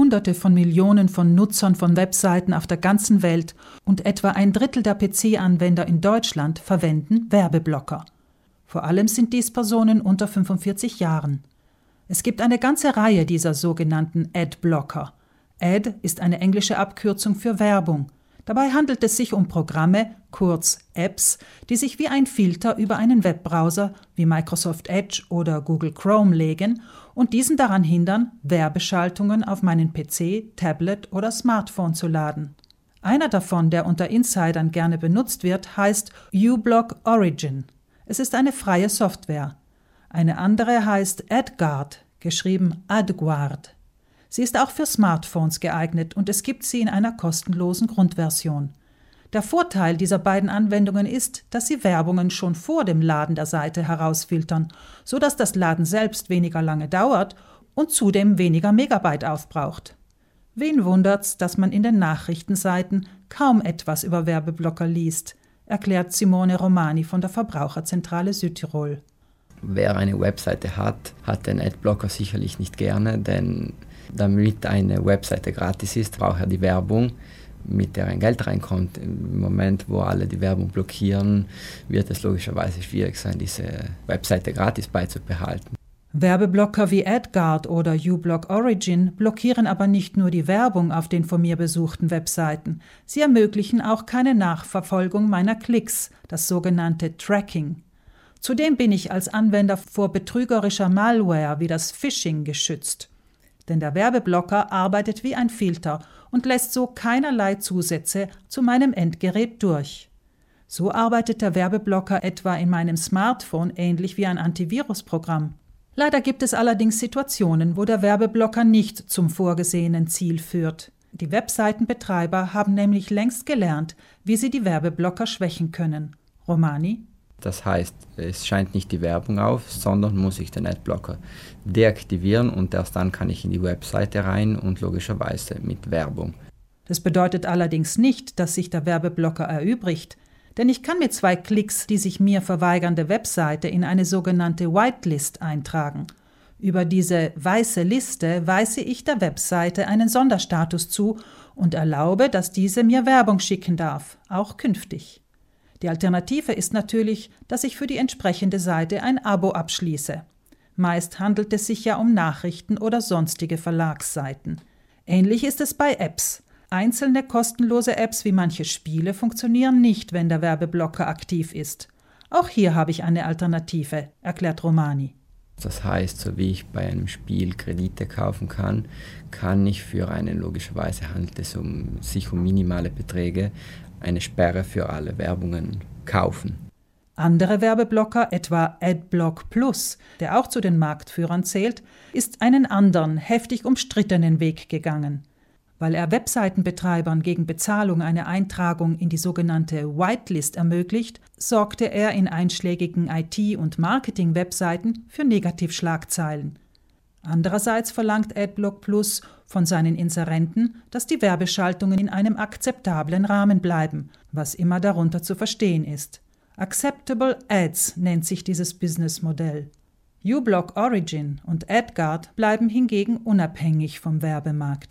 Hunderte von Millionen von Nutzern von Webseiten auf der ganzen Welt und etwa ein Drittel der PC-Anwender in Deutschland verwenden Werbeblocker. Vor allem sind dies Personen unter 45 Jahren. Es gibt eine ganze Reihe dieser sogenannten Adblocker. Ad ist eine englische Abkürzung für Werbung. Dabei handelt es sich um Programme, kurz Apps, die sich wie ein Filter über einen Webbrowser wie Microsoft Edge oder Google Chrome legen und diesen daran hindern, Werbeschaltungen auf meinen PC, Tablet oder Smartphone zu laden. Einer davon, der unter Insidern gerne benutzt wird, heißt uBlock Origin. Es ist eine freie Software. Eine andere heißt AdGuard, geschrieben AdGuard. Sie ist auch für Smartphones geeignet und es gibt sie in einer kostenlosen Grundversion. Der Vorteil dieser beiden Anwendungen ist, dass sie Werbungen schon vor dem Laden der Seite herausfiltern, so dass das Laden selbst weniger lange dauert und zudem weniger Megabyte aufbraucht. Wen wundert's, dass man in den Nachrichtenseiten kaum etwas über Werbeblocker liest, erklärt Simone Romani von der Verbraucherzentrale Südtirol. Wer eine Webseite hat, hat den Adblocker sicherlich nicht gerne, denn damit eine Webseite gratis ist, braucht er die Werbung, mit der ein Geld reinkommt. Im Moment, wo alle die Werbung blockieren, wird es logischerweise schwierig sein, diese Webseite gratis beizubehalten. Werbeblocker wie AdGuard oder uBlock Origin blockieren aber nicht nur die Werbung auf den von mir besuchten Webseiten, sie ermöglichen auch keine Nachverfolgung meiner Klicks, das sogenannte Tracking. Zudem bin ich als Anwender vor betrügerischer Malware wie das Phishing geschützt. Denn der Werbeblocker arbeitet wie ein Filter und lässt so keinerlei Zusätze zu meinem Endgerät durch. So arbeitet der Werbeblocker etwa in meinem Smartphone ähnlich wie ein Antivirusprogramm. Leider gibt es allerdings Situationen, wo der Werbeblocker nicht zum vorgesehenen Ziel führt. Die Webseitenbetreiber haben nämlich längst gelernt, wie sie die Werbeblocker schwächen können. Romani? Das heißt, es scheint nicht die Werbung auf, sondern muss ich den Adblocker deaktivieren und erst dann kann ich in die Webseite rein und logischerweise mit Werbung. Das bedeutet allerdings nicht, dass sich der Werbeblocker erübrigt. Denn ich kann mit zwei Klicks die sich mir verweigernde Webseite in eine sogenannte Whitelist eintragen. Über diese weiße Liste weise ich der Webseite einen Sonderstatus zu und erlaube, dass diese mir Werbung schicken darf, auch künftig. Die Alternative ist natürlich, dass ich für die entsprechende Seite ein Abo abschließe. Meist handelt es sich ja um Nachrichten oder sonstige Verlagsseiten. Ähnlich ist es bei Apps. Einzelne kostenlose Apps wie manche Spiele funktionieren nicht, wenn der Werbeblocker aktiv ist. Auch hier habe ich eine Alternative, erklärt Romani. Das heißt, so wie ich bei einem Spiel Kredite kaufen kann, kann ich für einen, logischerweise handelt es um, sich um minimale Beträge, eine Sperre für alle Werbungen kaufen. Andere Werbeblocker, etwa AdBlock Plus, der auch zu den Marktführern zählt, ist einen anderen, heftig umstrittenen Weg gegangen. Weil er Webseitenbetreibern gegen Bezahlung eine Eintragung in die sogenannte Whitelist ermöglicht, sorgte er in einschlägigen IT- und Marketing-Webseiten für Negativschlagzeilen. Andererseits verlangt AdBlock Plus von seinen Inserenten, dass die Werbeschaltungen in einem akzeptablen Rahmen bleiben, was immer darunter zu verstehen ist. Acceptable Ads nennt sich dieses Businessmodell. uBlock Origin und AdGuard bleiben hingegen unabhängig vom Werbemarkt.